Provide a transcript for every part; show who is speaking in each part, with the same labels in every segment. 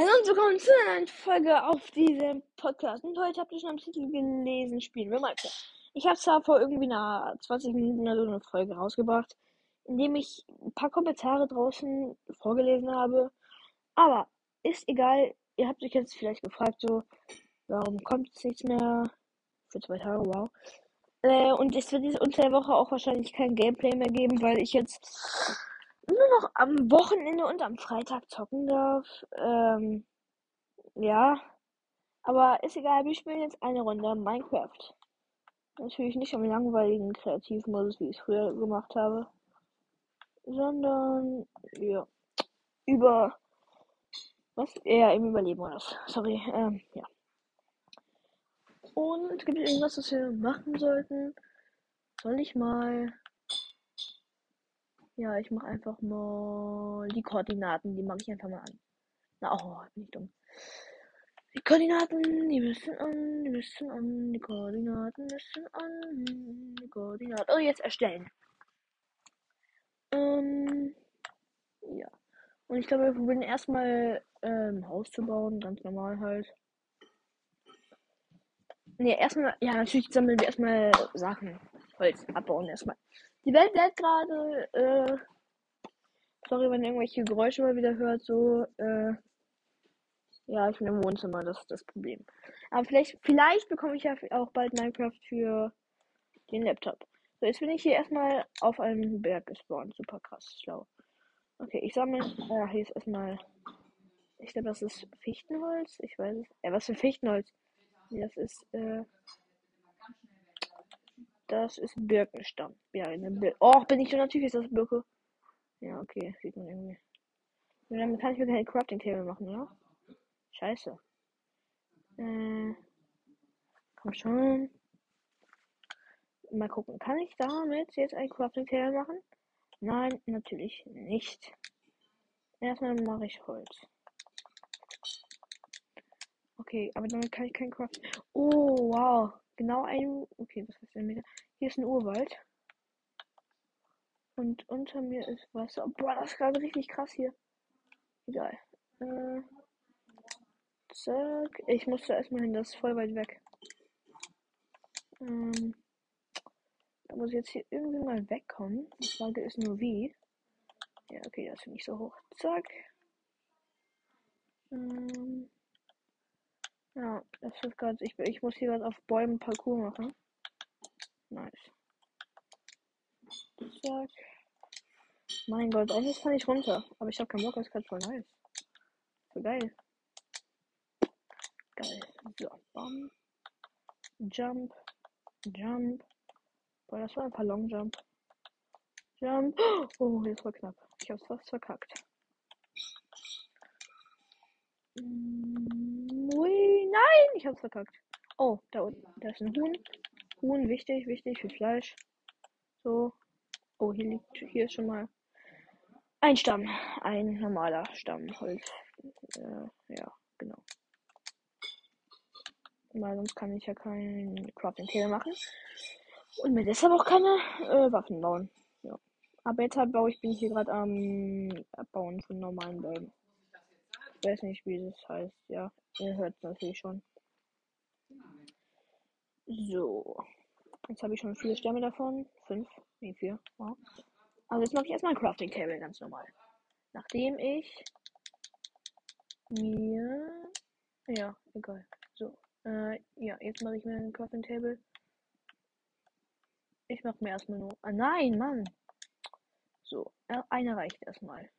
Speaker 1: Hallo und willkommen zu einer neuen Folge auf diesem Podcast. Und heute habt ihr schon am Titel gelesen, spielen wir Minecraft. Ich habe zwar vor irgendwie einer 20 Minuten oder so eine Folge rausgebracht, in dem ich ein paar Kommentare draußen vorgelesen habe. Aber ist egal, ihr habt euch jetzt vielleicht gefragt, so, warum kommt es nichts mehr für zwei Tage, wow. Äh, und es wird jetzt unter der Woche auch wahrscheinlich kein Gameplay mehr geben, weil ich jetzt nur noch am Wochenende und am Freitag zocken darf. Ähm, ja. Aber ist egal, wir spielen jetzt eine Runde Minecraft. Natürlich nicht am langweiligen Kreativmodus, wie ich es früher gemacht habe. Sondern, ja. Über. Was? Ja, im Überleben oder. Sorry, ähm, ja. Und gibt es irgendwas, was wir machen sollten? Soll ich mal ja, ich mache einfach mal die Koordinaten, die mache ich einfach mal an. Na, oh, bin ich dumm. Die Koordinaten, die müssen an, die müssen an, die Koordinaten müssen an, die Koordinaten. Oh, jetzt erstellen. Ähm, ja. Und ich glaube, wir probieren erstmal ähm, Haus zu bauen, ganz normal halt. Ne, erstmal, ja, natürlich sammeln wir erstmal Sachen. Holz abbauen erstmal. Die Welt wird gerade, äh, sorry, wenn ihr irgendwelche Geräusche mal wieder hört, so, äh, ja, ich bin im Wohnzimmer, das ist das Problem. Aber vielleicht, vielleicht bekomme ich ja auch bald Minecraft für den Laptop. So, jetzt bin ich hier erstmal auf einem Berg gespawnt. Super krass, schlau. Okay, ich sammle, äh, hier ist erstmal, ich glaube, das ist Fichtenholz. Ich weiß es. Ja, was für Fichtenholz? Das ist, äh, das ist Birkenstamm. Ja, eine Bir Oh, bin ich schon natürlich ist das Birke. Ja, okay, sieht man irgendwie. Und damit kann ich mir keine Crafting Table machen, ja? Scheiße. Äh, komm schon. Mal gucken, kann ich damit jetzt ein Crafting Table machen? Nein, natürlich nicht. Erstmal mache ich Holz. Okay, aber damit kann ich kein Crafting. Oh, wow. Genau ein. Okay, das heißt ein Meter. Hier ist ein Urwald. Und unter mir ist Wasser. Boah, das ist gerade richtig krass hier. Egal. Äh, zack. Ich muss da erstmal hin, das ist voll weit weg. Ähm, da muss ich jetzt hier irgendwie mal wegkommen. Die Frage ist nur wie. Ja, okay, das ist nicht so hoch. Zack. Ähm, ja, das ist gerade. Ich, ich muss hier gerade auf Bäumen Parcours machen. Nice. Zack. Mein Gott, eigentlich kann ich runter. Aber ich habe keinen Bock, das ist gerade voll nice. So geil. Geil. So, bam. Jump. Jump. Boah, das war ein paar Long Jump. Jump. Oh, das war knapp. Ich hab's fast verkackt. Ich hab's verkackt. Oh, da unten. Da ist ein Huhn. Huhn, wichtig, wichtig für Fleisch. So. Oh, hier liegt, hier ist schon mal ein Stamm. Ein normaler Stammholz. Äh, ja, genau. Weil sonst kann ich ja kein Crafting Table machen. Und mir deshalb auch keine äh, Waffen bauen. Ja. Aber jetzt halt baue ich, bin ich hier gerade am Abbauen von normalen Bäumen. Ich weiß nicht, wie das heißt. Ja, ihr hört es natürlich schon. So. Jetzt habe ich schon vier Stämme davon. Fünf. Nee, vier. Wow. Also jetzt mache ich erstmal ein Crafting Table, ganz normal. Nachdem ich mir. Ja, egal. So. Äh, ja, jetzt mache ich mir ein Crafting Table. Ich mache mir erstmal nur. Ah, nein, Mann! So, äh, eine reicht erstmal.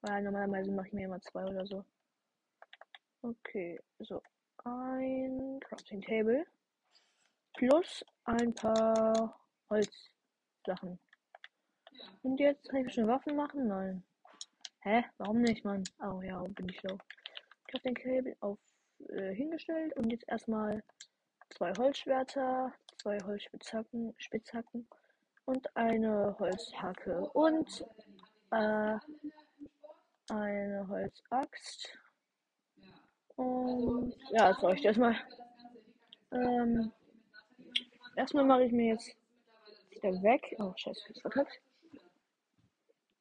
Speaker 1: Weil normalerweise mache ich mir immer zwei oder so. Okay, so. Ein Crafting Table plus ein paar Holzsachen. Und jetzt kann ich schon Waffen machen? Nein. Hä? Warum nicht, Mann? Oh ja, bin ich schlau. Ich habe den Kabel auf äh, hingestellt und jetzt erstmal zwei Holzschwerter, zwei Holzspitzhacken Spitzhacken und eine Holzhacke und äh, eine Holzaxt. Und ja, das reicht erstmal. Ähm, Erstmal mache ich mir jetzt wieder weg. Oh, scheiße, ist verkackt.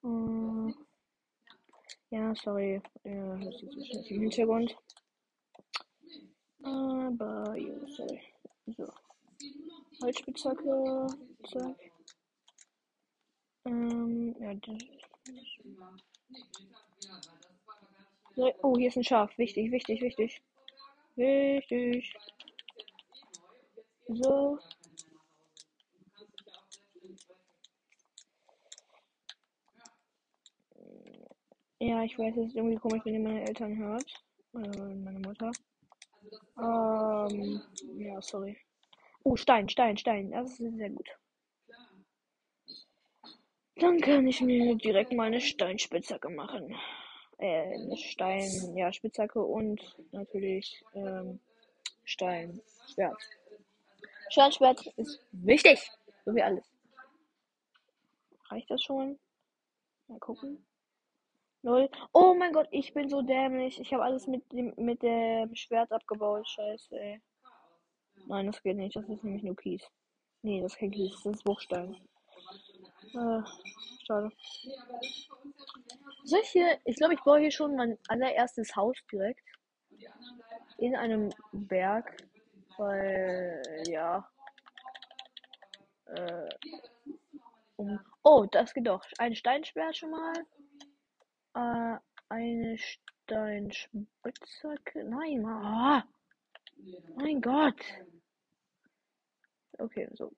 Speaker 1: Hm. Ja, sorry. Ja, das ist so im Hintergrund. Aber, jo, sorry. So. Holzspitzhacke. Zack. Ähm, ja, das. So, oh, hier ist ein Schaf. Wichtig, wichtig, wichtig. Wichtig. So. Ja, ich weiß, es ist irgendwie komisch, wenn ihr meine Eltern hört. Oder meine Mutter. Ähm, ja, sorry. Oh, Stein, Stein, Stein. Das ist sehr gut. Dann kann ich mir direkt mal eine Steinspitzhacke machen. Äh, eine Stein, ja, Spitzhacke und natürlich ähm, Steinschwert. Steinschwert ist wichtig, so wie alles. Reicht das schon? Mal gucken. Null. Oh mein Gott, ich bin so dämlich. Ich habe alles mit dem mit dem Schwert abgebaut. Scheiße, ey. Nein, das geht nicht. Das ist nämlich nur Kies. Nee, das ist kein Kies, das ist Bruchstein. Äh, schade. Soll ich hier, ich glaube, ich baue hier schon mein allererstes Haus direkt. In einem Berg. Weil, ja. Äh, um, oh, das geht doch. Ein Steinschwert schon mal. Äh, eine Steinspitzhacke. Nein, ah, mein Gott. Okay, so.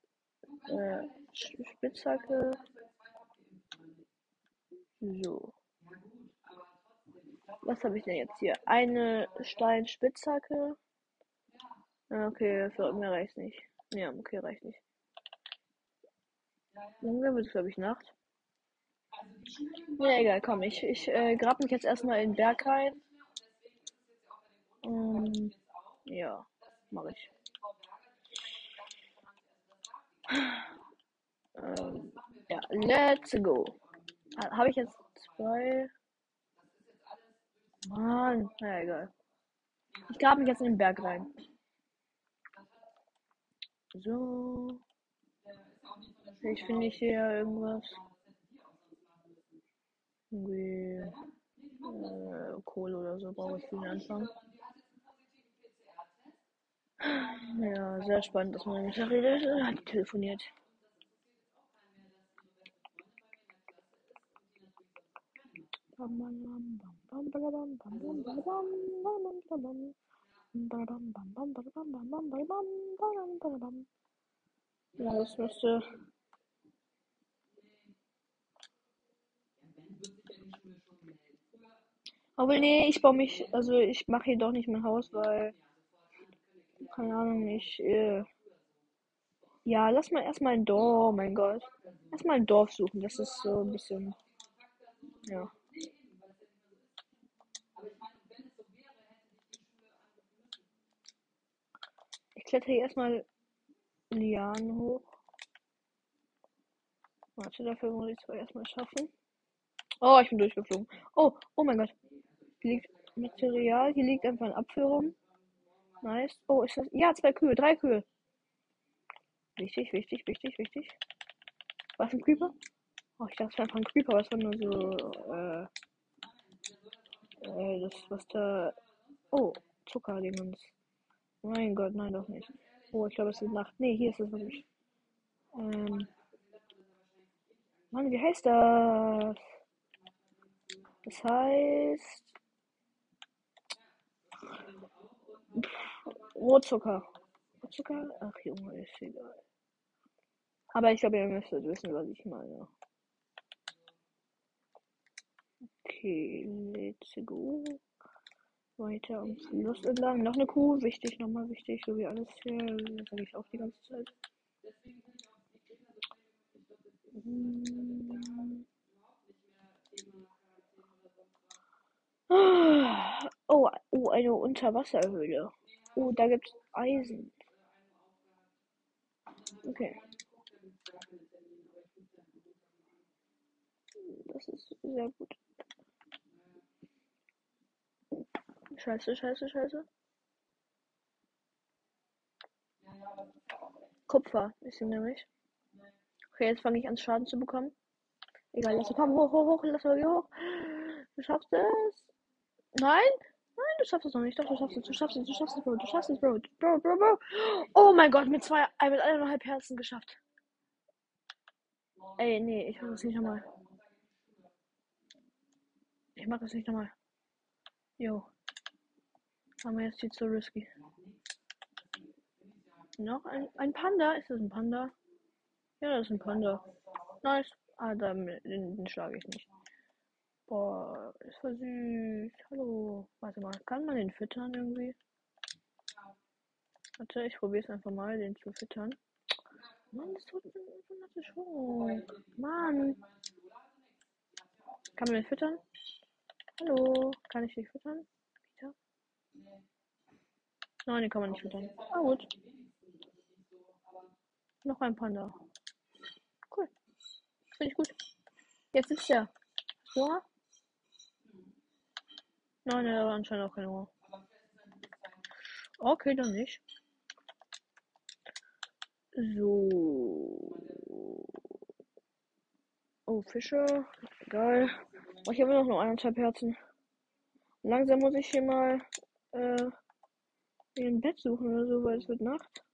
Speaker 1: Äh, Spitzhacke. So. Was habe ich denn jetzt hier? Eine Steinspitzhacke. Okay, für mir reicht nicht. Ja, okay, reicht nicht. Langsam wird es, glaube ich, Nacht. Ja, egal, komm, ich, ich äh, grab mich jetzt erstmal in den Berg rein. Ähm, ja, mache ich. Ähm, ja, let's go. Habe ich jetzt zwei? Mann, na egal. Ich grab mich jetzt in den Berg rein. So. Ich finde ich hier irgendwas. Irgendwie äh, Kohle oder so brauche ich für den Anfang. Ja, sehr spannend, dass man mit redet. Hat telefoniert. Ja, das müsste Aber nee, ich baue mich, also ich mache hier doch nicht mein Haus, weil, keine Ahnung, ich, äh, ja, lass mal erstmal ein Dorf, oh mein Gott. Erstmal ein Dorf suchen, das ist so ein bisschen, ja. Ich klettere hier erstmal Lianen hoch. Warte, dafür muss ich zwar erstmal schaffen. Oh, ich bin durchgeflogen. Oh, oh mein Gott. Material. Hier liegt einfach eine Abführung. Nice. Oh, ist das. Ja, zwei Kühe, drei Kühe. Wichtig, wichtig, wichtig, wichtig. Was ein Creeper? Oh, ich dachte, es war einfach ein Creeper, aber es war nur so. Äh, äh, das, was da. Oh, Zuckerdingens. Mein Gott, nein, doch nicht. Oh, ich glaube, es ist Nacht. Nee, hier ist es wirklich. Ähm. Mann, wie heißt das? Das heißt. Rotzucker. Rotzucker? Ach Junge, ist egal. Aber ich glaube, ihr müsstet wissen, was ich meine. Okay, let's go. Weiter am Fluss entlang. Noch eine Kuh, wichtig, nochmal wichtig, so wie alles hier. Das sage ich auch die ganze Zeit. Hm. Oh, oh, eine Unterwasserhöhle. Oh, da gibt's Eisen. Okay. Das ist sehr gut. Scheiße, scheiße, scheiße. Kupfer ist sie nämlich. Okay, jetzt fange ich an Schaden zu bekommen. Egal, lass komm hoch, hoch, hoch, lass mal hoch. Du schaffst es. Nein? Du schaffst es noch nicht. Doch, du schaffst es. Du schaffst es. Du schaffst es, Bro. Du schaffst es, Bro. Bro, Bro, Bro. Oh mein Gott, mit zwei, mit eineinhalb Herzen geschafft. Ey, nee, ich mach das nicht nochmal. Ich mach das nicht nochmal. Jo. Aber jetzt viel zu risky. Noch ein, ein Panda? Ist das ein Panda? Ja, das ist ein Panda. Nice. Ah, dann, den, den schlage ich nicht. Boah, ist voll süß. Hallo. Warte mal, kann man den füttern irgendwie? Warte, ich probiere es einfach mal, den zu füttern. Mann, das tut mir so Schwung. Mann. Kann man den füttern? Hallo, kann ich dich füttern? Peter? Nein, den kann man nicht füttern. Ah, gut. Noch ein Panda. Cool. Finde ich gut. Jetzt ist er. Hunger? Nein, er hat anscheinend auch keine Hunger. Okay, dann nicht. So. Oh, Fische. Geil. Oh, ich habe noch nur eineinhalb Herzen. Langsam muss ich hier mal äh, ein Bett suchen oder so, weil es wird Nacht.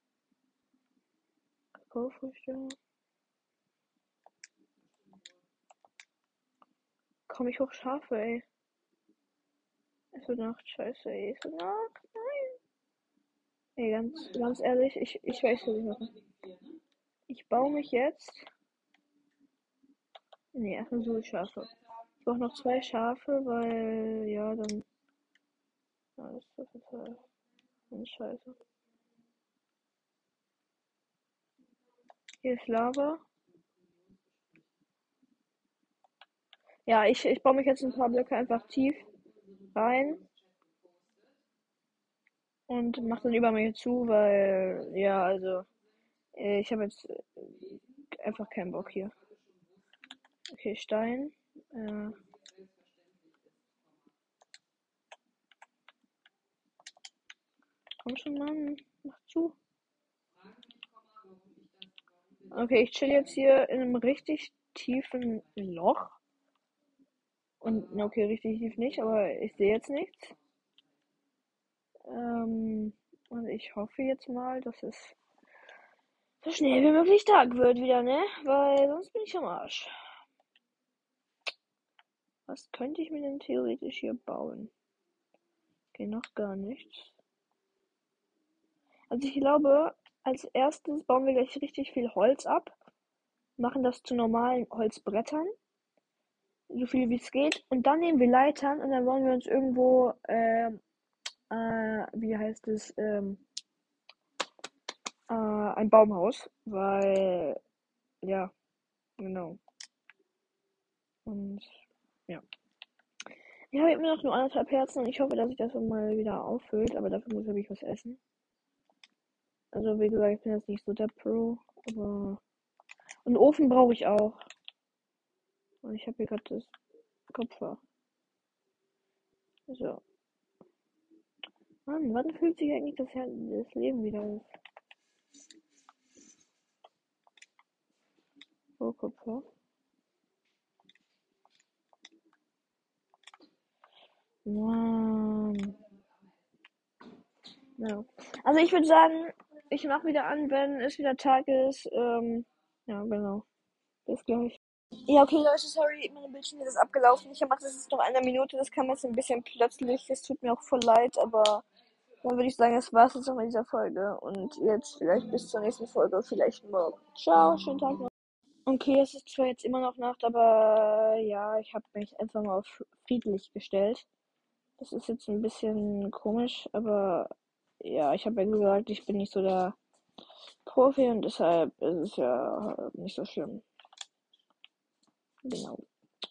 Speaker 1: Kakaofrüchte. Komm ich hoch Schafe, ey. Es wird Nacht, scheiße. Es wird Nacht, nein. Ey, ganz, ganz ehrlich, ich, ich weiß, was ich mache. Ich baue mich jetzt. Nee, erstmal so Schafe. Ich brauche noch zwei Schafe, weil, ja, dann. Ja, das ist auf jeden scheiße. Hier ist Lava. Ja, ich, ich baue mich jetzt ein paar Blöcke einfach tief rein. Und mach dann über mir zu, weil, ja, also, äh, ich habe jetzt äh, einfach keinen Bock hier. Okay, Stein. Äh, komm schon, Mann. Mach zu. Okay, ich chill jetzt hier in einem richtig tiefen Loch. Und, okay, richtig tief nicht, aber ich sehe jetzt nichts. Ähm, und ich hoffe jetzt mal, dass es so schnell wie möglich Tag wird wieder, ne? Weil sonst bin ich am Arsch. Was könnte ich mir denn theoretisch hier bauen? Okay, noch gar nichts. Also ich glaube, als erstes bauen wir gleich richtig viel Holz ab. Machen das zu normalen Holzbrettern. So viel wie es geht. Und dann nehmen wir Leitern und dann wollen wir uns irgendwo, äh, äh, wie heißt es, ähm, äh, ein Baumhaus. Weil, ja, genau. Und, ja. Ich habe immer noch nur anderthalb Herzen und ich hoffe, dass sich das mal wieder auffüllt, aber dafür muss ich was essen. Also wie gesagt, ich bin jetzt nicht so der Pro, aber. Und Ofen brauche ich auch. Und ich habe hier gerade das Kopfhörer. So. Mann, wann fühlt sich eigentlich das, das Leben wieder auf? Oh, Kopfhörer. Mann. Ja. Also ich würde sagen, ich mache wieder an, wenn es wieder Tag ist. Ähm, ja, genau. Bis gleich. Ja, okay, Leute, sorry, meine Bildschirm ist abgelaufen. Ich mache das jetzt noch eine Minute. Das kam jetzt ein bisschen plötzlich. Es tut mir auch voll leid, aber dann würde ich sagen, das war's jetzt auch mit dieser Folge. Und jetzt vielleicht bis zur nächsten Folge, vielleicht morgen. Ciao, schönen Tag noch. Okay, es ist zwar jetzt immer noch Nacht, aber ja, ich habe mich einfach mal auf friedlich gestellt. Das ist jetzt ein bisschen komisch, aber ja, ich habe ja gesagt, ich bin nicht so der Profi und deshalb ist es ja nicht so schlimm. Genau.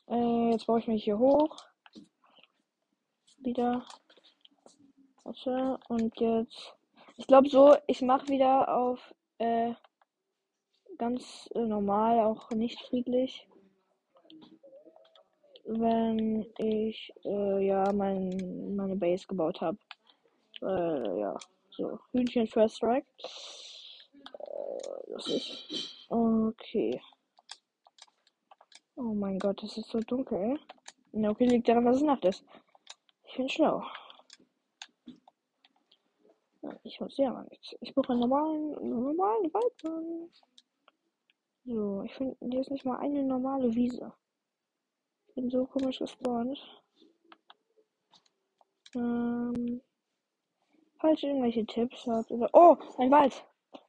Speaker 1: Äh, jetzt baue ich mich hier hoch. Wieder. Warte. Und jetzt. Ich glaube so, ich mache wieder auf äh, ganz äh, normal, auch nicht friedlich. Wenn ich äh, ja mein, meine Base gebaut habe. Äh, ja. So, Hühnchen First Strike. Äh, das ist. Okay. Oh mein Gott, es ist so dunkel. Na, okay, liegt daran, dass es Nacht ist. Ich bin schlau. Ich muss ja mal nichts. Ich brauche einen normalen, normalen Waldbahn. So, ich finde, hier ist nicht mal eine normale Wiese. Ich bin so komisch gespawnt. Ähm, falls ihr irgendwelche Tipps habt oder. Oh, ein Wald!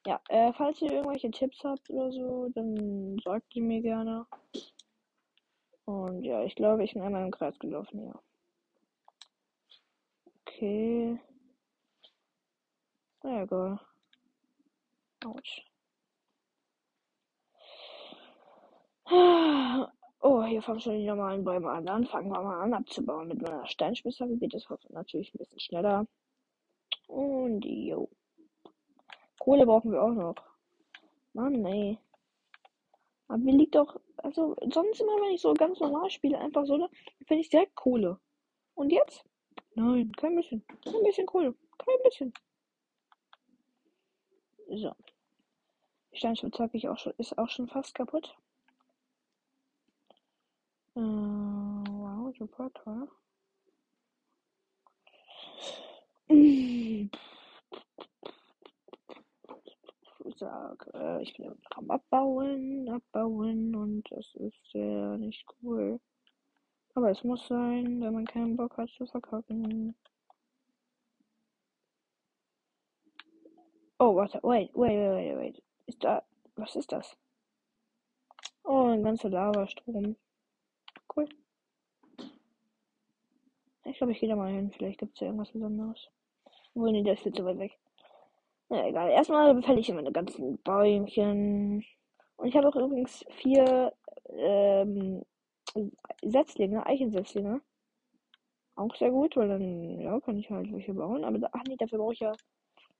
Speaker 1: Ja, äh, falls ihr irgendwelche Tipps habt oder so, dann sagt die mir gerne. Und ja, ich glaube, ich bin einmal im Kreis gelaufen, ja. Okay. Na egal. Autsch. Oh, hier fangen schon die normalen Bäume an. Dann fangen wir mal an abzubauen mit meiner Steinspitzhacke. Geht das natürlich ein bisschen schneller. Und jo. Kohle brauchen wir auch noch. Mann, ey. Aber mir liegt doch, also sonst immer, wenn ich so ganz normal spiele, einfach so, ne, finde ich direkt Kohle. Und jetzt? Nein, kein bisschen. Kein bisschen Kohle. Kein bisschen. So. Steinspitzhacke ich auch schon, ist auch schon fast kaputt. Äh, wow, super toll. Ich sag, äh, ich bin am Abbauen, Abbauen und das ist sehr nicht cool. Aber es muss sein, wenn man keinen Bock hat zu verkacken. Oh, warte, wait, wait, wait, wait, wait. Ist da, was ist das? Oh, ein ganzer Lavastrom. Cool. Ich glaube, ich gehe da mal hin. Vielleicht gibt es ja irgendwas Besonderes. Obwohl, nee, der ist viel zu weit weg. Na egal. Erstmal befälle ich meine ganzen Bäumchen. Und ich habe auch übrigens vier ähm, Setzlinge, Eichensetzlinge. Auch sehr gut, weil dann, ja, kann ich halt welche bauen. Aber, ach nee, dafür brauche ich ja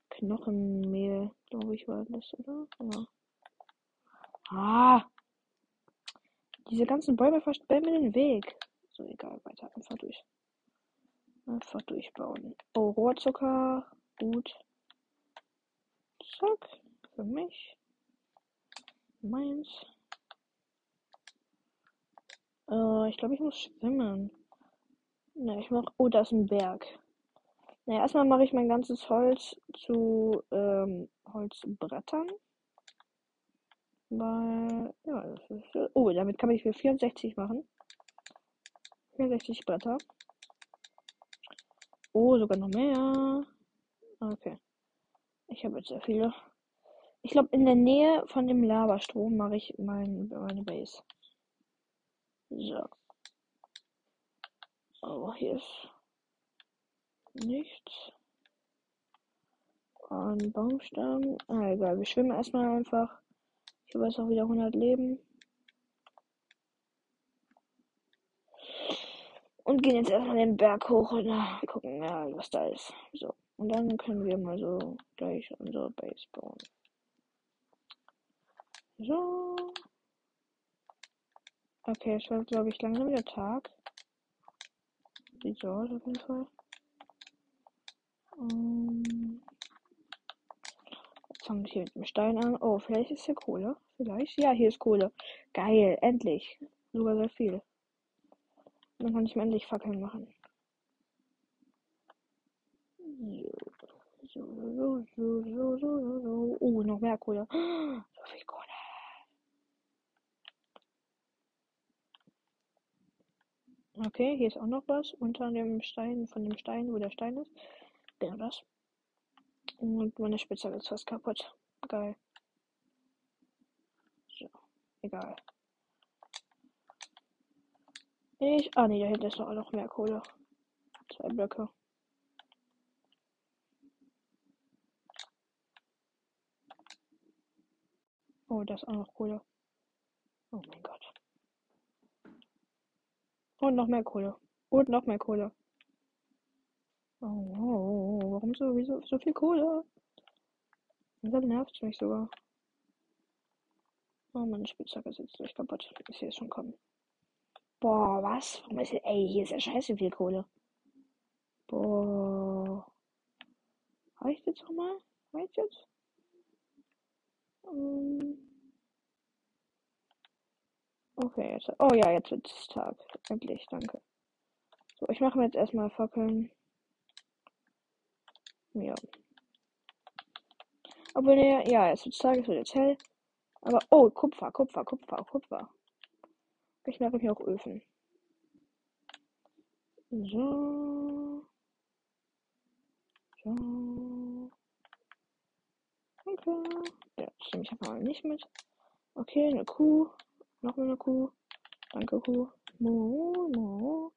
Speaker 1: Knochenmehl, glaube ich, war das, oder? Ja. Ah! Diese ganzen Bäume versperren den Weg. So, egal, weiter. Einfach durch. Einfach durchbauen. Oh, Rohrzucker. Gut. Zack. Für mich. Meins. Äh, ich glaube, ich muss schwimmen. Ne, ich mach. Oh, da ist ein Berg. Naja, erstmal mache ich mein ganzes Holz zu ähm, Holzbrettern. Weil, ja, das ist. Oh, damit kann ich für 64 machen. 64 Bretter. Oh, sogar noch mehr. Okay. Ich habe jetzt sehr viele. Ich glaube, in der Nähe von dem Lavastrom mache ich mein, meine Base. So. Oh, hier ist nichts. Ein Baumstamm. Ah, egal. Wir schwimmen erstmal einfach. Ich habe jetzt auch wieder 100 Leben. Und gehen jetzt erstmal den Berg hoch und gucken, was da ist. So. Und dann können wir mal so gleich unsere Base bauen. So. Okay, es wird, glaube ich, langsam wieder Tag. Sieht so aus auf jeden Fall. Um, ähm, jetzt fange ich hier mit dem Stein an. Oh, vielleicht ist hier Kohle. Vielleicht. Ja, hier ist Kohle. Geil, endlich. Sogar sehr viel. Dann kann ich mir endlich Fackeln machen. So, so, so, so, so, so, so. Oh, noch mehr Kohle. So viel Kohle. Okay, hier ist auch noch was unter dem Stein, von dem Stein, wo der Stein ist. Genau das. Und meine Spitzhacke ist fast kaputt. Geil. So, egal. Ich. Ah, nee, da hinten ist noch, noch mehr Kohle. Zwei Blöcke. Oh, da ist auch noch Kohle. Oh mein Gott. Und noch mehr Kohle. Und noch mehr Kohle. Oh, oh, oh, warum so, wieso so viel Kohle? Das nervt mich sogar. Oh, meine Spitzhacke ist jetzt durch kaputt. Ich sehe es schon kommen. Boah, was? Warum ist hier, ey, hier ist ja scheiße viel Kohle. Boah. Reicht jetzt nochmal? Reicht jetzt? Ähm. Okay, jetzt. Oh ja, jetzt wird es Tag. Endlich, danke. So, ich mache mir jetzt erstmal Fackeln. Ja. Aber ne, ja, es wird Tag, es wird jetzt hell. Aber, oh, Kupfer, Kupfer, Kupfer, Kupfer. Ich mache hier auch Öfen. So. So. Okay. Ja, stimmt, ich habe mal nicht mit. Okay, eine Kuh. Noch eine Kuh. Danke, Kuh. Mo, mo.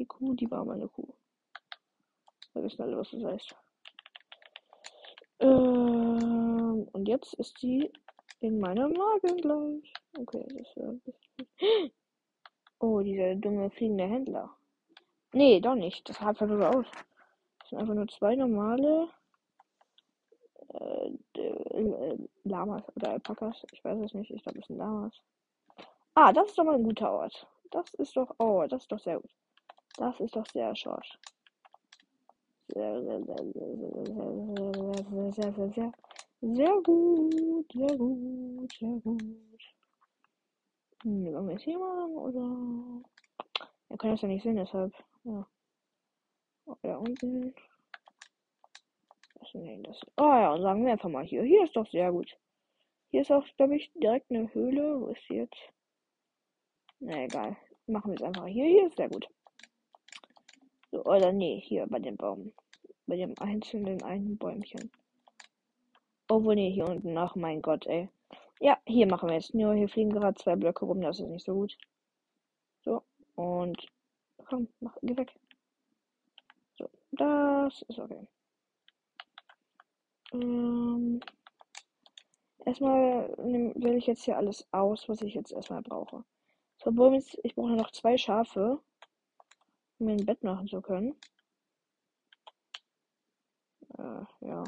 Speaker 1: Die Kuh, die war meine Kuh. Wir wissen alle, was das heißt. Ähm, und jetzt ist sie in meinem Magen gleich. Okay, das ist ein bisschen. Oh, dieser dumme fliegende Händler. Nee, doch nicht. Das hat einfach so aus. Das sind einfach nur zwei normale äh, äh, Lamas oder Alpakas. Ich weiß es nicht. Ich glaube, es sind Lamas. Ah, das ist doch mal ein guter Ort. Das ist doch. Oh, das ist doch sehr gut. Das ist doch sehr short. Sehr, sehr, sehr, sehr, sehr, sehr, sehr, sehr, sehr, sehr gut, sehr gut, sehr gut. Hm, wollen wir es hier machen oder? Wir können das ja nicht sehen, deshalb. Ja. Oh, da unten. Nee, das. Oh ja, sagen wir einfach mal hier. Hier ist doch sehr gut. Hier ist auch, glaube ich, direkt eine Höhle. Wo ist sie jetzt? Na egal. Machen wir es einfach hier. Hier ist sehr gut. So, oder nee, hier bei dem Baum. Bei dem einzelnen einen Bäumchen. Obwohl, nee, hier unten. Ach mein Gott, ey. Ja, hier machen wir jetzt. Nur hier fliegen gerade zwei Blöcke rum. Das ist nicht so gut. So, und. Komm, mach, geh weg. So, das ist okay. Ähm, erstmal wähle ich jetzt hier alles aus, was ich jetzt erstmal brauche. So, ich brauche noch zwei Schafe, um mir ein Bett machen zu können. Äh, ja.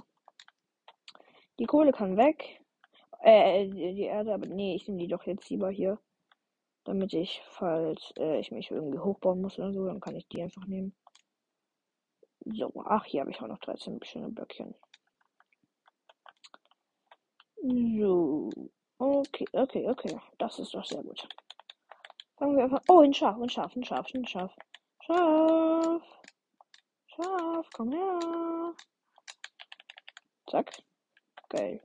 Speaker 1: Die Kohle kann weg. Äh, die, die Erde, aber nee, ich nehme die doch jetzt lieber hier. Damit ich, falls äh, ich mich irgendwie hochbauen muss oder so, dann kann ich die einfach nehmen. So, ach, hier habe ich auch noch 13 schöne Blöckchen. So. Okay, okay, okay. Das ist doch sehr gut. Fangen wir einfach. Oh, ein Schaf, ein Schaf, ein Schaf, ein Schaf. Schaf. Schaf, komm her. Zack. Geil.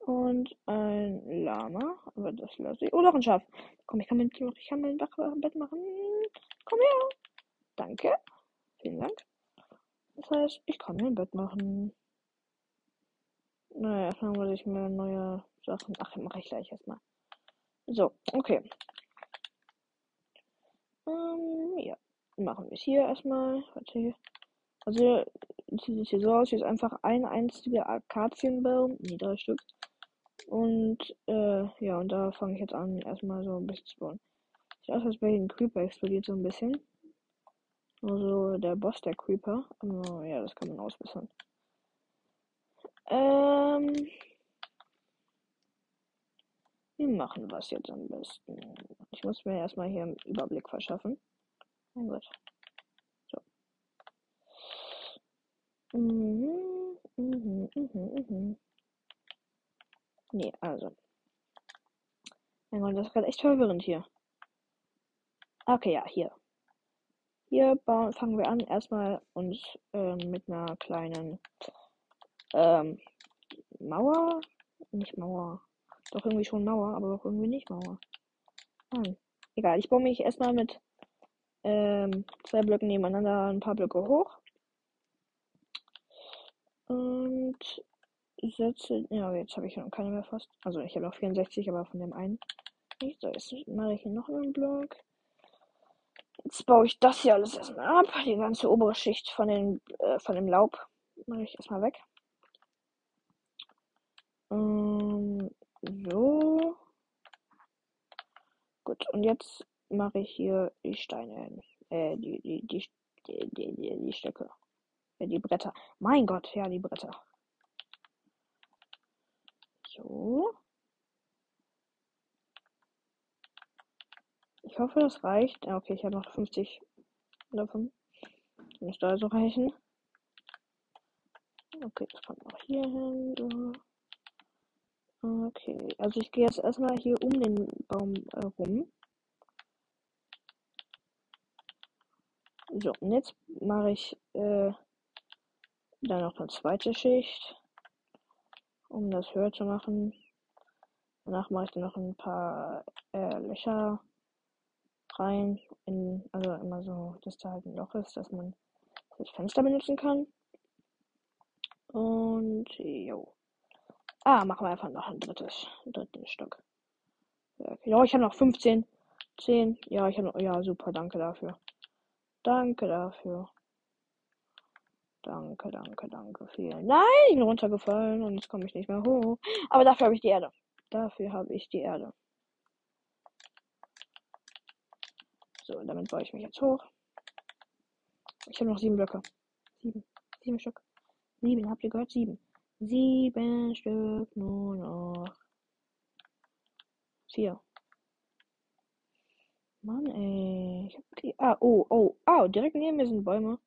Speaker 1: Und ein Lama. Aber das lasse ich. Oh, noch ein Schaf. Komm, ich kann mein, ich kann mein Bett machen. Komm her. Danke. Vielen Dank. Das heißt, ich kann mein Bett machen. Naja, erstmal muss ich mir neue Sachen. Ach, mache ich gleich erstmal. So, okay. Ähm, ja. Machen wir es hier erstmal. Warte hier. Also, sieht hier so aus. Hier ist einfach ein einziger Akazienbaum. Nee, drei Stück. Und, äh, ja, und da fange ich jetzt an, erstmal so ein bisschen zu bauen. Sieht aus, als wäre ein Creeper explodiert so ein bisschen. Also der Boss der Creeper. Aber ja, das kann man ausbessern. Ähm. Wie machen wir es jetzt am besten? Ich muss mir erstmal hier einen Überblick verschaffen. Mein Gott. So. Mhm, mhm, mhm, mhm. Nee, also. Mein Gott, das ist gerade echt verwirrend hier. Okay, ja, hier. Hier bauen, fangen wir an, erstmal uns ähm, mit einer kleinen ähm, Mauer. Nicht Mauer. Doch irgendwie schon Mauer, aber auch irgendwie nicht Mauer. Nein. Egal, ich baue mich erstmal mit ähm, zwei Blöcken nebeneinander ein paar Blöcke hoch. Und setze. Ja, jetzt habe ich noch keine mehr fast. Also ich habe noch 64, aber von dem einen nicht. So, jetzt mache ich hier noch einen Block. Jetzt baue ich das hier alles erstmal ab. Die ganze obere Schicht von, den, äh, von dem Laub mache ich erstmal weg. Ähm, so. Gut, und jetzt mache ich hier die Steine. Äh, die, die, die, die, die, die, die Stöcke. Äh, die Bretter. Mein Gott, ja, die Bretter. So. Ich hoffe, das reicht. Okay, ich habe noch 50 davon. Müsste also reichen. Okay, das kommt noch hier hin. So. Okay, also ich gehe jetzt erstmal hier um den Baum äh, rum. So, und jetzt mache ich äh, dann noch eine zweite Schicht, um das höher zu machen. Danach mache ich dann noch ein paar äh, Löcher rein, in, also immer so, dass da halt ein Loch ist, dass man das Fenster benutzen kann. Und jo. Ah, machen wir einfach noch ein drittes, dritten Stock. Ja, ich habe noch 15. 10. Ja, ich habe noch. Ja, super, danke dafür. Danke dafür. Danke, danke, danke. Vielen. Nein, ich bin runtergefallen und jetzt komme ich nicht mehr hoch. Aber dafür habe ich die Erde. Dafür habe ich die Erde. So, damit baue ich mich jetzt hoch. Ich habe noch sieben Blöcke. Sieben. Sieben Stück. Sieben, habt ihr gehört? Sieben. Sieben Stück nur noch. Vier. Mann, ey. Ich hab die. Ah, oh, oh, oh, direkt neben mir sind Bäume.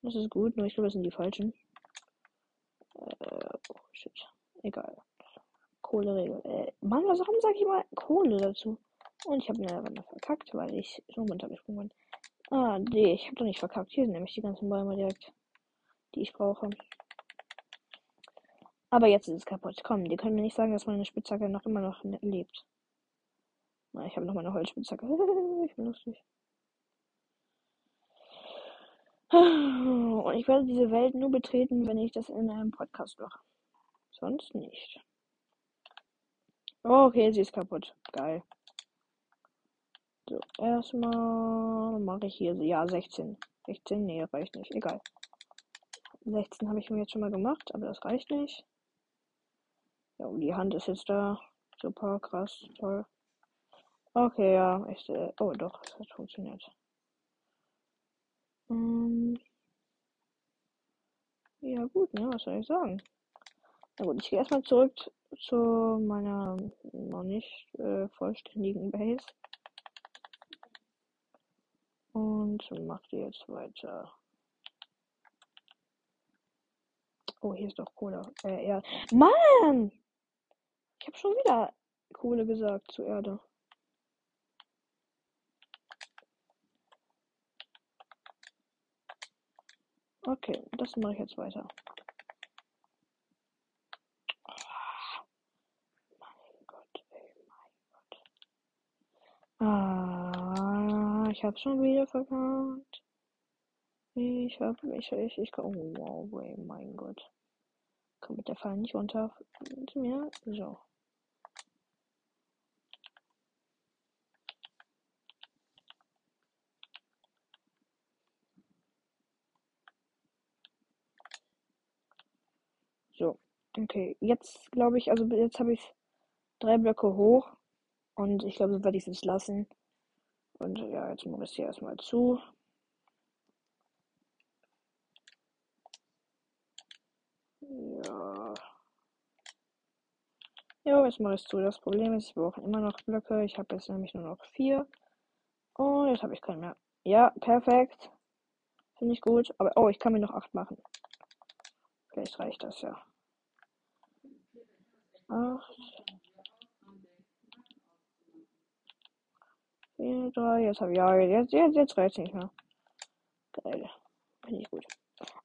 Speaker 1: Das ist gut, nur ich glaube, das sind die falschen. Äh, oh, shit. Egal. Kohleregel. Äh, Mann, was warum sage ich mal Kohle dazu? Und ich habe mir aber verkackt, weil ich so runtergesprungen bin. Ah, nee, ich habe doch nicht verkackt. Hier sind nämlich die ganzen Bäume direkt, die ich brauche. Aber jetzt ist es kaputt. Komm, die können mir nicht sagen, dass meine Spitzhacke noch immer noch lebt. Na, ich habe noch meine Holzspitzhacke. ich bin lustig. Und ich werde diese Welt nur betreten, wenn ich das in einem Podcast mache. Sonst nicht. Oh, okay, sie ist kaputt. Geil. So, erstmal mache ich hier, ja, 16. 16, nee, reicht nicht. Egal. 16 habe ich mir jetzt schon mal gemacht, aber das reicht nicht. Ja, und die Hand ist jetzt da. Super, krass, toll. Okay, ja, ich, äh, oh doch, es hat funktioniert. Ähm, ja gut, ne, was soll ich sagen? Na gut, ich gehe erstmal zurück zu meiner noch nicht äh, vollständigen Base. Und mach die jetzt weiter. Oh, hier ist doch Kohle. Äh, ja. Mann! Habe schon wieder Kohle gesagt zur Erde. Okay, das mache ich jetzt weiter. Ah, ich habe schon wieder verkackt. Ich hab, ich, ich, ich, oh wow, mein Gott. Kommt der Fall nicht runter zu mir? So. So, okay. Jetzt glaube ich, also jetzt habe ich drei Blöcke hoch. Und ich glaube, so werde ich es lassen. Und ja, jetzt mache ich es hier erstmal zu. Ja. Ja, jetzt mache ich es zu. Das Problem ist, ich brauche immer noch Blöcke. Ich habe jetzt nämlich nur noch vier. Und jetzt habe ich keinen mehr. Ja, perfekt. Finde ich gut. Aber, oh, ich kann mir noch acht machen. Vielleicht reicht das ja. Acht. Vier, drei. Jetzt habe ich, ja, jetzt, jetzt, jetzt reicht es nicht mehr. Geil. Finde ich gut.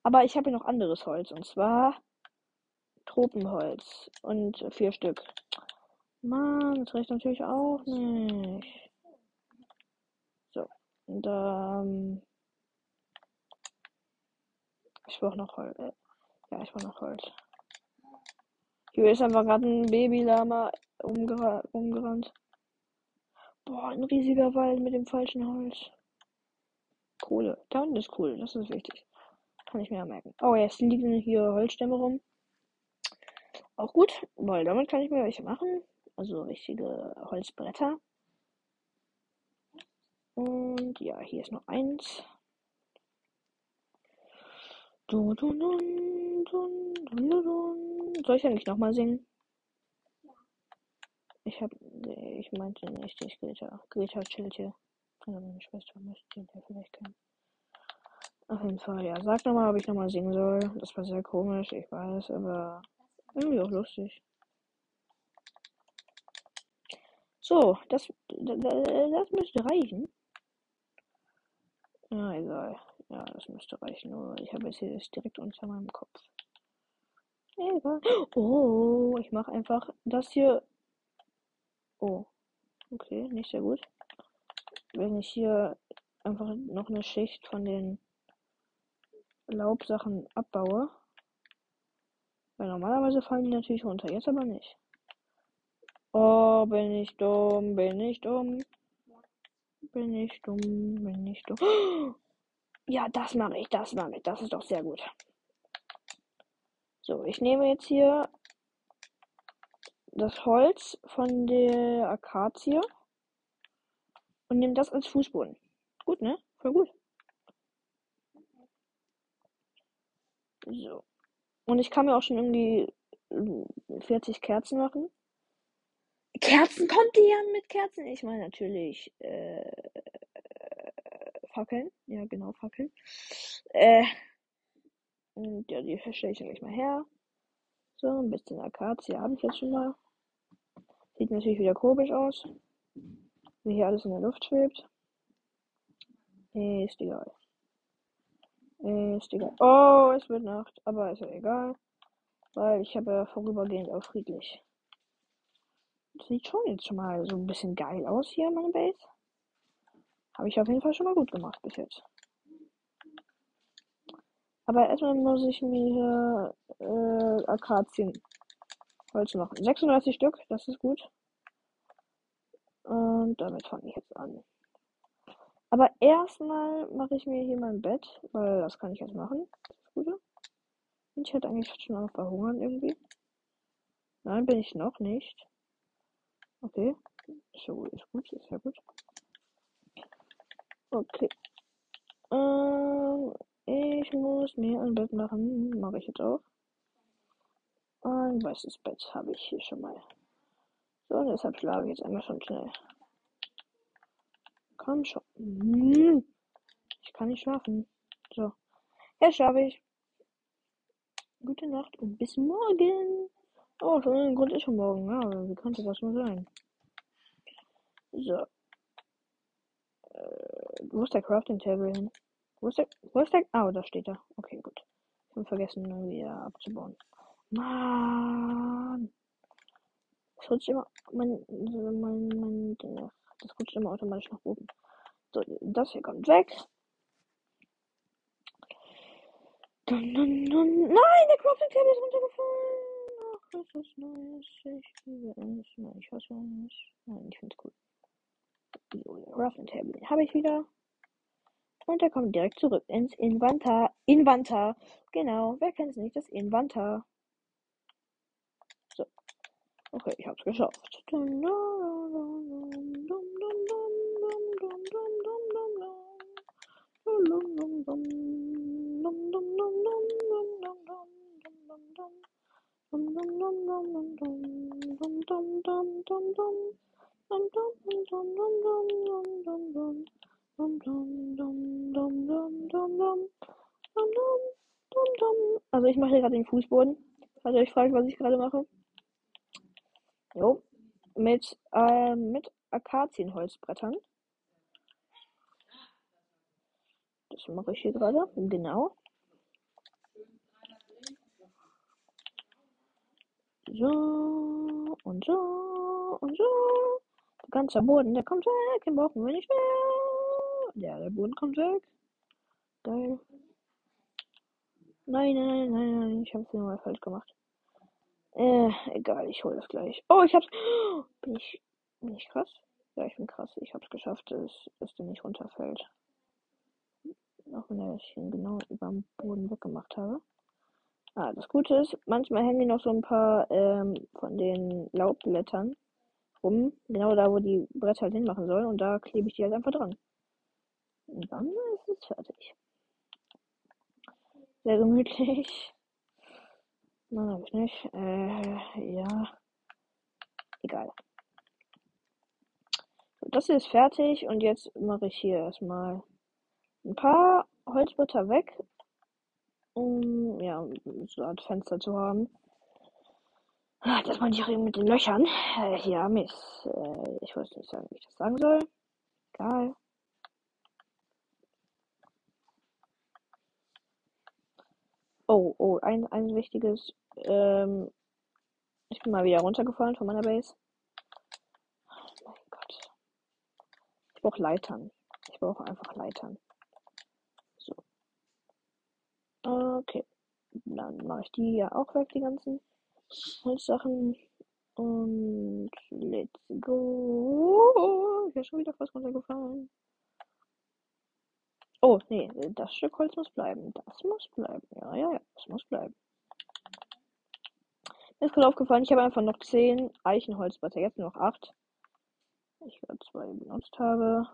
Speaker 1: Aber ich habe hier noch anderes Holz. Und zwar Tropenholz. Und vier Stück. Mann, das reicht natürlich auch nicht. So. Und ähm. Ich brauche noch Holz. Äh, ja, ich brauche noch Holz. Hier ist einfach gerade ein Babylama umger umgerannt. Boah, ein riesiger Wald mit dem falschen Holz. Kohle. Da unten ist Kohle, das ist wichtig. Kann ich mir merken. Oh, jetzt liegen hier Holzstämme rum. Auch gut, weil damit kann ich mir welche machen. Also richtige Holzbretter. Und ja, hier ist noch eins. Dun, dun. Soll ich eigentlich nochmal singen? Ich hab. Ich meinte nicht, ich Greta. Greta chillt hier. Also meine Schwester möchte den vielleicht kennen. Auf jeden Fall, ja. Sag nochmal, ob ich nochmal singen soll. Das war sehr komisch, ich weiß, aber irgendwie auch lustig. So, das, das, das müsste reichen. Ja, egal. Ja, das müsste reichen. Nur ich habe jetzt hier direkt unter meinem Kopf. Oh, ich mache einfach das hier. Oh, okay, nicht sehr gut. Wenn ich hier einfach noch eine Schicht von den Laubsachen abbaue. Weil normalerweise fallen die natürlich runter, jetzt aber nicht. Oh, bin ich dumm, bin ich dumm. Bin ich dumm, bin ich dumm. Ja, das mache ich, das mache ich. Das ist doch sehr gut. So, ich nehme jetzt hier das Holz von der Akazie und nehme das als Fußboden. Gut, ne? Voll gut. So. Und ich kann mir auch schon irgendwie 40 Kerzen machen. Kerzen kommt die an mit Kerzen? Ich meine natürlich äh, Fackeln. Ja, genau, Fackeln. Äh, und ja, die stelle ich gleich mal her. So, ein bisschen Akazie habe ich jetzt schon mal. Sieht natürlich wieder komisch aus. Wie hier alles in der Luft schwebt. Ist egal. Ist egal. Oh, es wird Nacht, aber ist ja egal. Weil ich habe ja vorübergehend auch friedlich. Sieht schon jetzt schon mal so ein bisschen geil aus hier, meine Base. Habe ich auf jeden Fall schon mal gut gemacht bis jetzt. Aber erstmal muss ich mir äh, Akazien Holz machen. 36 Stück, das ist gut. Und damit fange ich jetzt an. Aber erstmal mache ich mir hier mein Bett, weil das kann ich jetzt machen. Das ist gut. Und ich hätte eigentlich schon auf verhungern irgendwie. Nein, bin ich noch nicht. Okay. So, ist gut, ist ja gut. Okay. Ähm, ich muss mir ein Bett machen. Mache ich jetzt auch. Ein weißes Bett habe ich hier schon mal. So, und deshalb schlafe ich jetzt einmal schon schnell. Komm schon. Hm. Ich kann nicht schlafen. So. Jetzt schlafe ich. Gute Nacht und bis morgen. Oh, schon Grund ist schon morgen. Ja, wie könnte das nur sein? So. Wo ist der Crafting Table hin? Wo ist der? Wo ist der? Ah, da steht er. Okay, gut. Ich habe vergessen, ihn wieder abzubauen. Mann! Das rutscht immer. Mein, mein, mein, das rutscht immer automatisch nach oben. So, das hier kommt weg. Dun, dun, dun. Nein, der Crafting Table ist runtergefallen. Ach, ist das nice. Ich liebe es. Nein, ich hasse es. Nein, ich finde es cool. So, der Crafting Table habe ich wieder. Und er kommt direkt zurück ins Inventar. Inventar. Genau, wer kennt es nicht? Das Inventar. So. Okay, ich hab's geschafft. Also ich mache hier gerade den Fußboden. Falls ihr euch fragt, was ich gerade mache. Jo. Mit, äh, mit Akazienholzbrettern. Das mache ich hier gerade. Genau. So und so und so. Der ganze Boden, der kommt weg. Den brauchen wir nicht mehr. Ja, der Boden kommt weg. Geil. Nein, nein, nein, nein, ich hab's nur mal falsch gemacht. Äh, egal, ich hole das gleich. Oh, ich hab's. Bin ich, bin ich krass? Ja, ich bin krass. Ich hab's geschafft, dass, dass der nicht runterfällt. Auch wenn ich ihn genau über dem Boden weggemacht habe. Ah, das Gute ist, manchmal hängen noch so ein paar ähm, von den Laubblättern rum. Genau da, wo die Bretter halt hinmachen sollen. Und da klebe ich die halt einfach dran. Und dann ist es fertig. Sehr gemütlich. Nein, hab ich nicht. Äh, ja. Egal. So, das ist fertig und jetzt mache ich hier erstmal ein paar Holzbretter weg um ja, so Art Fenster zu haben. Ah, Das meine ich auch eben mit den Löchern. Äh, hier, Mist. Äh, ich weiß nicht sagen, wie ich das sagen soll. Egal. Oh, oh, ein, ein wichtiges. Ähm, ich bin mal wieder runtergefallen von meiner Base. Mein Gott. Ich brauche Leitern. Ich brauche einfach Leitern. So. Okay. Dann mache ich die ja auch weg, die ganzen Holzsachen. Und let's go. Ich bin schon wieder fast runtergefallen. Oh, nee, das Stück Holz muss bleiben. Das muss bleiben. Ja, ja, ja, das muss bleiben. Mir ist gerade aufgefallen, ich habe einfach noch 10 Eichenholzblätter. Jetzt noch 8. Ich gerade zwei benutzt habe.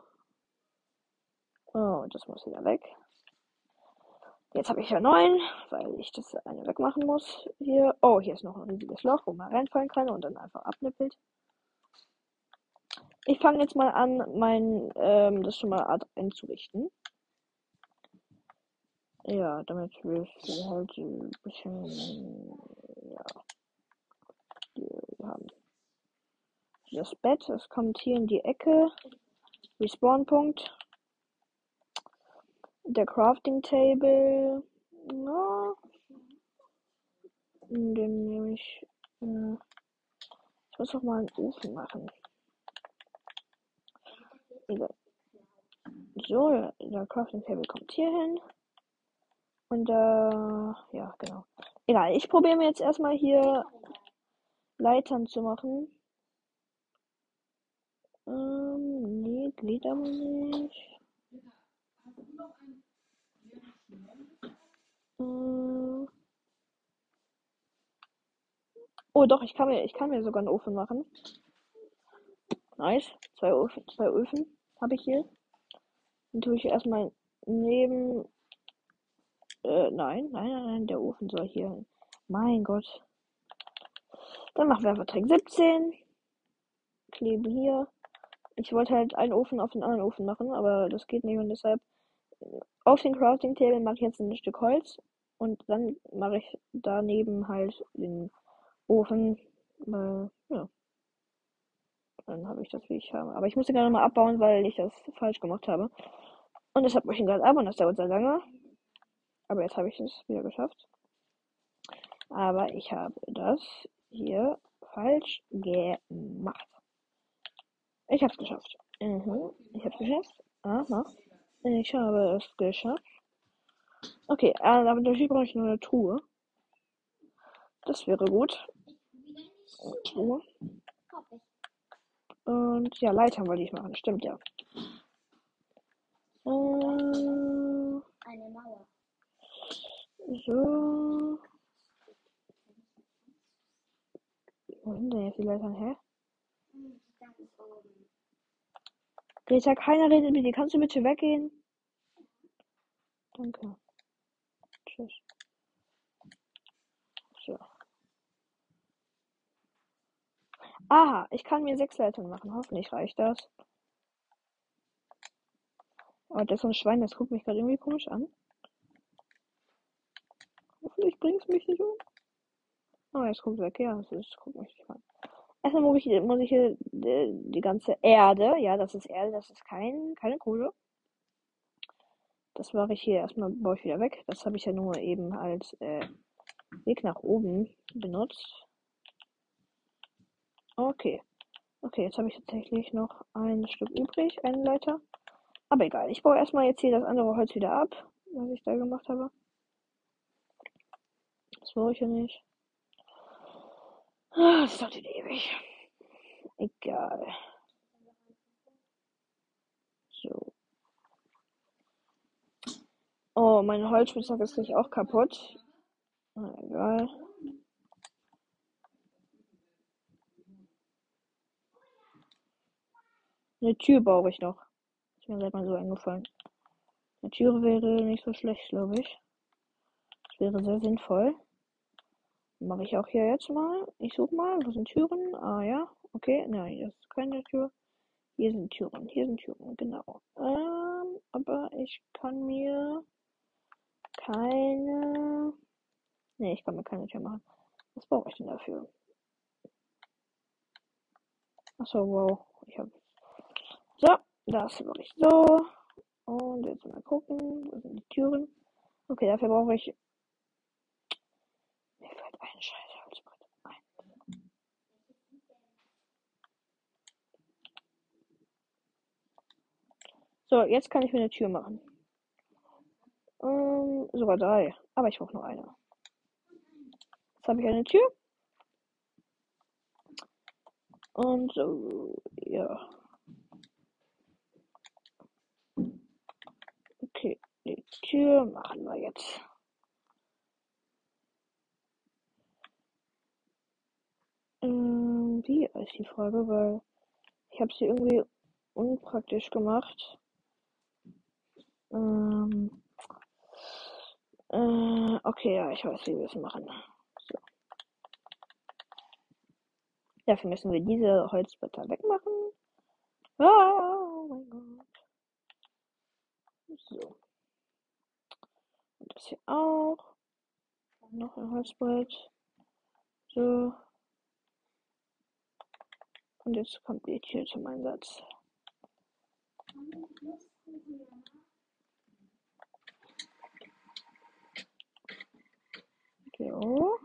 Speaker 1: Oh, das muss wieder weg. Jetzt habe ich ja 9, weil ich das eine wegmachen muss. Hier. Oh, hier ist noch ein riesiges Loch, wo man reinfallen kann und dann einfach abnippelt. Ich fange jetzt mal an, mein, ähm, das schon mal einzurichten. Ja, damit wir halt ein bisschen, ja, wir haben das Bett, das kommt hier in die Ecke, Respawn-Punkt, der Crafting Table, na, den nehme ich, äh, ich muss auch mal einen Ofen machen. So, der Crafting Table kommt hier hin. Und äh, ja, genau. Egal, ich probiere mir jetzt erstmal hier Leitern zu machen. Ähm, nee, geht nicht. Ähm, oh doch, ich kann mir, ich kann mir sogar einen Ofen machen. Nice. Zwei Öfen, zwei Öfen habe ich hier. Dann tue ich erstmal neben. Äh, nein, nein, nein, nein, der Ofen soll hier. Mein Gott. Dann machen wir einfach Trick 17. Kleben hier. Ich wollte halt einen Ofen auf den anderen Ofen machen, aber das geht nicht und deshalb auf den Crafting Table mache ich jetzt ein Stück Holz und dann mache ich daneben halt den Ofen. Äh, ja. Dann habe ich das, wie ich habe. Aber ich musste gerade mal abbauen, weil ich das falsch gemacht habe. Und deshalb mache ich ihn gerade ab und das dauert sehr lange. Aber jetzt habe ich es wieder geschafft. Aber ich habe das hier falsch gemacht. Ich habe es geschafft. Mhm. Ich habe es geschafft. Aha. Ich habe es geschafft. Okay, äh, aber dafür brauche ich nur eine Truhe. Das wäre gut. Truhe. Und ja, Leitern wollte ich machen. Stimmt ja. Äh,
Speaker 2: Eine Mauer.
Speaker 1: so. Wo sind denn jetzt die Leitern? Hä? Greta, keiner redet mit dir. Kannst du bitte weggehen? Danke. Tschüss. So. Aha, ich kann mir sechs Leitern machen. Hoffentlich reicht das. Aber das ist ein Schwein, das guckt mich gerade irgendwie komisch an. Hoffentlich bringt es mich nicht um. Oh, jetzt guckt weg. Ja, ist, guckt mich nicht an. Erstmal muss ich, muss ich hier die, die ganze Erde, ja, das ist Erde, das ist kein, keine Kohle. Das mache ich hier erstmal, baue ich wieder weg. Das habe ich ja nur eben als äh, Weg nach oben benutzt. Okay. Okay, jetzt habe ich tatsächlich noch ein Stück übrig, einen Leiter. Aber egal, ich baue erstmal jetzt hier das andere Holz wieder ab, was ich da gemacht habe. Das brauche ich ja nicht. Ah, Das dauert ewig. Egal. So. Oh, meine Holzspitzhacke ist gleich auch kaputt. Na, egal. Eine Tür brauche ich noch. Ist mir gerade mal so eingefallen. Eine Tür wäre nicht so schlecht, glaube ich. Das wäre sehr sinnvoll. Mache ich auch hier jetzt mal. Ich suche mal. Wo sind Türen? Ah ja. Okay. Nein, hier ist keine Tür. Hier sind Türen. Hier sind Türen. Genau. Ähm, aber ich kann mir keine. Nee, ich kann mir keine Tür machen. Was brauche ich denn dafür? Achso, wow. Ich hab. So, das mache ich so. Und jetzt mal gucken. Wo sind die Türen? Okay, dafür brauche ich. Mir fällt ein scheiß Holzbrett ein. So, jetzt kann ich mir eine Tür machen. Ähm, sogar drei. Aber ich brauche nur eine. Jetzt habe ich eine Tür. Und so, ja. Okay, die Tür machen wir jetzt. Ähm, wie ist die Frage, weil ich habe sie irgendwie unpraktisch gemacht. Ähm, äh, okay, ja, ich weiß, wie wir es machen. So. Dafür müssen wir diese Holzbretter wegmachen. Ah, oh mein Gott. So. Und das hier auch. Noch ein Holzbrett. So. Und jetzt kommt die Tür zum Einsatz. So.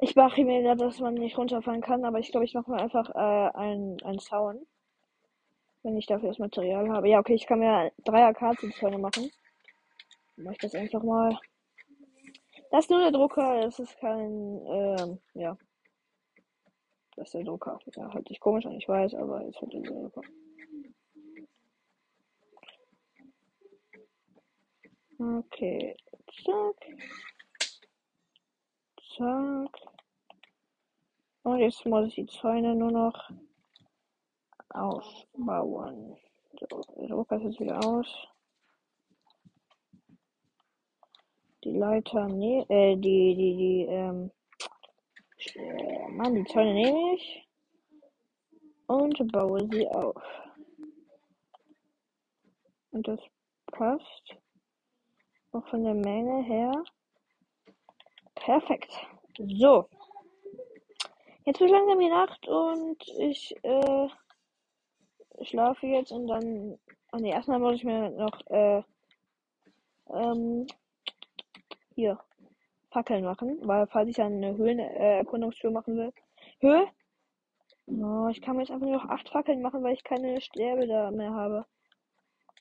Speaker 1: Ich mache mir gerade, dass man nicht runterfallen kann, aber ich glaube, ich mache mir einfach äh, einen, einen Zaun. Wenn ich dafür das Material habe. Ja, okay, ich kann mir drei Akazenzäune machen. Dann mache ich das einfach mal. Das ist nur der Drucker, das ist kein, ähm, ja. Das ist der Drucker. Ja, hört sich komisch an, ich weiß, aber jetzt wird der Drucker. Okay, zack. Zack. Und jetzt muss ich die Zäune nur noch aufbauen. So, Drucker ist jetzt wieder aus. Die Leiter, ne, äh, die, die, die, ähm, äh, Mann, die Zäune nehme ich und baue sie auf. Und das passt auch von der Menge her. Perfekt. So. Jetzt wird langsam die Nacht und ich äh, schlafe jetzt und dann. Ah ne, erstmal muss ich mir noch äh, ähm, hier Fackeln machen, weil falls ich dann eine Höhlenerkundungstour machen will. Höhe? Oh, ich kann mir jetzt einfach nur noch 8 Fackeln machen, weil ich keine Sterbe da mehr habe.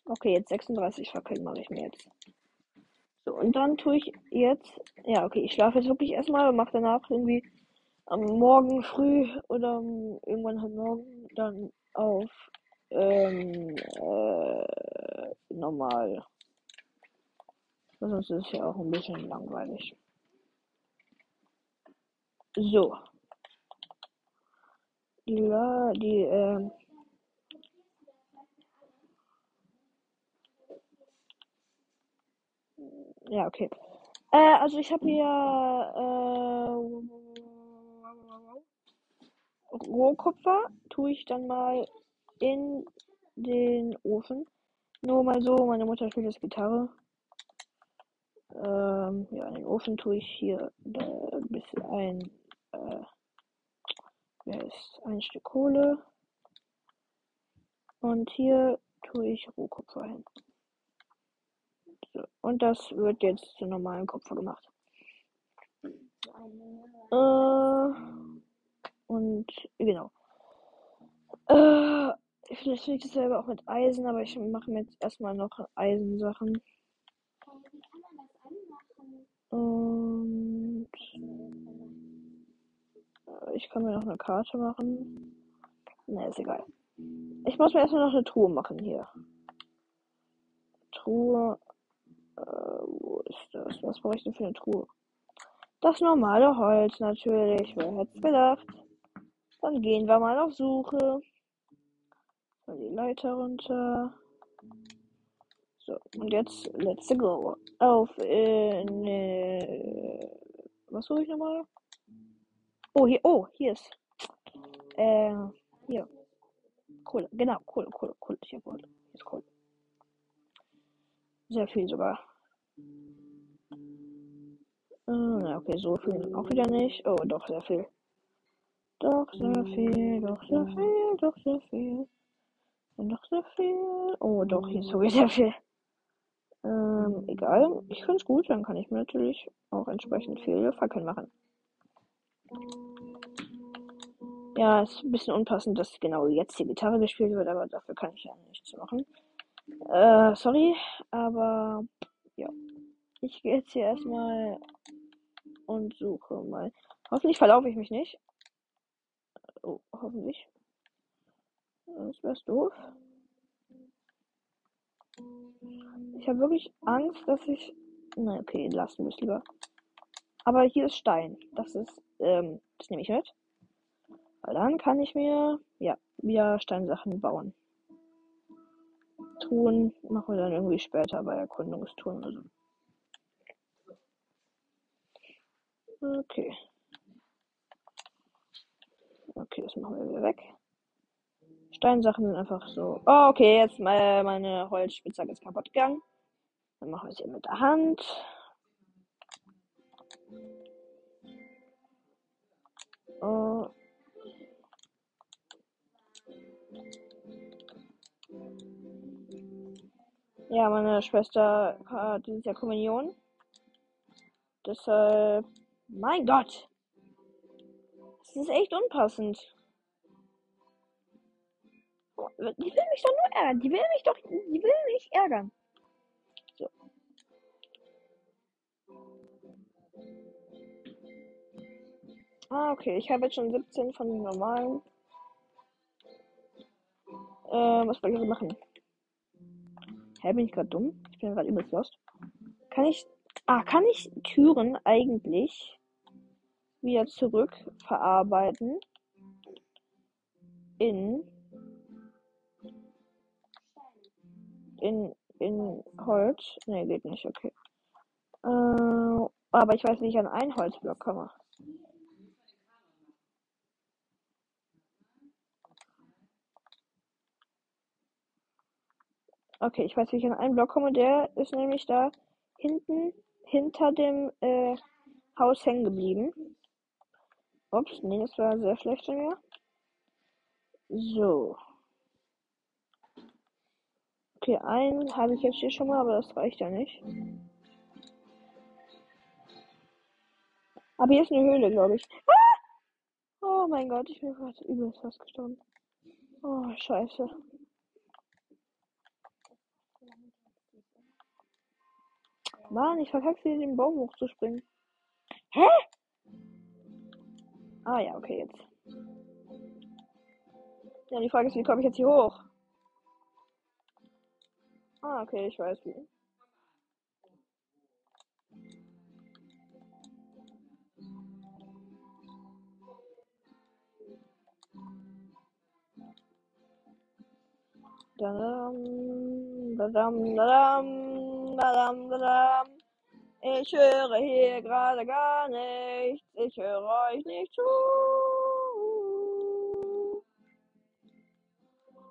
Speaker 1: Okay, jetzt 36 Fackeln mache ich mir jetzt. So, und dann tue ich jetzt. Ja, okay, ich schlafe jetzt wirklich erstmal und mache danach irgendwie am Morgen früh oder um, irgendwann halt morgen dann auf ähm, äh, normal. Sonst ist es ja auch ein bisschen langweilig. So. Die, die, ähm, ja, okay. Äh, also ich habe hier äh, Rohkupfer, tue ich dann mal in den Ofen. Nur mal so, meine Mutter spielt jetzt Gitarre. Ähm, ja, in den Ofen tue ich hier äh, ein bisschen ein, äh, wie heißt, ein Stück Kohle. Und hier tue ich Rohkupfer hin. Und das wird jetzt zu normalen Kupfer gemacht.
Speaker 2: Eine.
Speaker 1: Äh, und genau. Äh, vielleicht will ich das selber auch mit Eisen, aber ich mache mir jetzt erstmal noch Eisensachen. Und äh, ich kann mir noch eine Karte machen. Ne, ist egal. Ich muss mir erstmal noch eine Truhe machen hier. Truhe. Äh, wo ist das? Was brauche ich denn für eine Truhe? Das normale Holz natürlich. Wer hätte es gedacht? Dann gehen wir mal auf Suche. So, die Leiter runter. So, und jetzt let's go. Auf äh, ne, was suche ich nochmal? Oh, hier, oh, hier ist. Äh, hier. Kohle, genau, Kohle, Kohle, Kohle, hier Kohle. Hier ist Kohle. Sehr viel sogar. Na, okay, so viel auch wieder nicht. Oh, doch, sehr viel. Doch, sehr viel, doch, sehr viel, doch, sehr viel. Doch, sehr viel. Oh, doch, hier ist sogar sehr viel. Ähm, egal. Ich finde es gut, dann kann ich mir natürlich auch entsprechend viele Fackeln machen. Ja, ist ein bisschen unpassend, dass genau jetzt die Gitarre gespielt wird, aber dafür kann ich ja nichts machen. Äh, sorry, aber ja. Ich gehe jetzt hier erstmal und suche mal. Hoffentlich verlaufe ich mich nicht. Oh, hoffentlich. Das wäre doof. Ich habe wirklich Angst, dass ich. Na, okay, lassen wir es lieber. Aber hier ist Stein. Das ist, ähm, das nehme ich mit. Weil dann kann ich mir, ja, wieder Steinsachen bauen. Tun machen wir dann irgendwie später bei Erkundungstouren oder so. Okay. Okay, das machen wir wieder weg. Steinsachen sind einfach so. Oh, okay, jetzt meine, meine Holzspitzhacke ist kaputt gegangen. Dann machen wir es hier mit der Hand. Oh. Ja, meine Schwester hat dieses Jahr Kommunion. Deshalb. Mein Gott! Das ist echt unpassend. Die will mich doch nur ärgern. Die will mich doch. Die will mich ärgern. So. Ah, okay. Ich habe jetzt schon 17 von den normalen. Äh, was soll ich machen? Hä, bin ich gerade dumm? Ich bin gerade übelst lost. Kann ich. Ah, kann ich Türen eigentlich wieder zurück? In. In. In Holz? Ne, geht nicht, okay. Äh, aber ich weiß, wie ich an einen Holzblock komme. Okay, ich weiß, wie ich an einen Block komme. Der ist nämlich da hinten hinter dem äh, Haus hängen geblieben. Ups, nee, das war sehr schlecht von mir. So. Okay, einen habe ich jetzt hier schon mal, aber das reicht ja nicht. Aber hier ist eine Höhle, glaube ich. Ah! Oh mein Gott, ich bin gerade übelst fast gestorben. Oh, scheiße. Mann, ich verkacke hier den Baum hochzuspringen. Hä? Ah ja, okay, jetzt. Ja, die Frage ist, wie komme ich jetzt hier hoch? Ah, okay, ich weiß wie. Dadam, dadam, dadam, dadam, dadam. Ich höre hier gerade gar nichts. Ich höre euch nicht zu.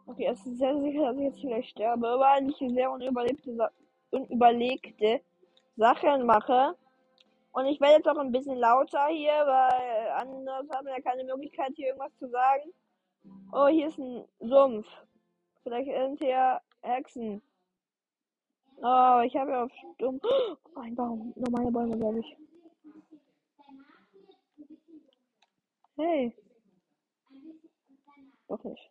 Speaker 1: Okay, es ist sehr sicher, dass ich jetzt vielleicht sterbe, weil ich sehr unüberlebte, unüberlegte Sachen mache. Und ich werde jetzt auch ein bisschen lauter hier, weil anders haben wir ja keine Möglichkeit, hier irgendwas zu sagen. Oh, hier ist ein Sumpf. Vielleicht sind hier Hexen. Oh, ich habe ja auf Stumm. Oh, ein Baum. Nur meine Bäume, glaube ich. Hey. Doch nicht.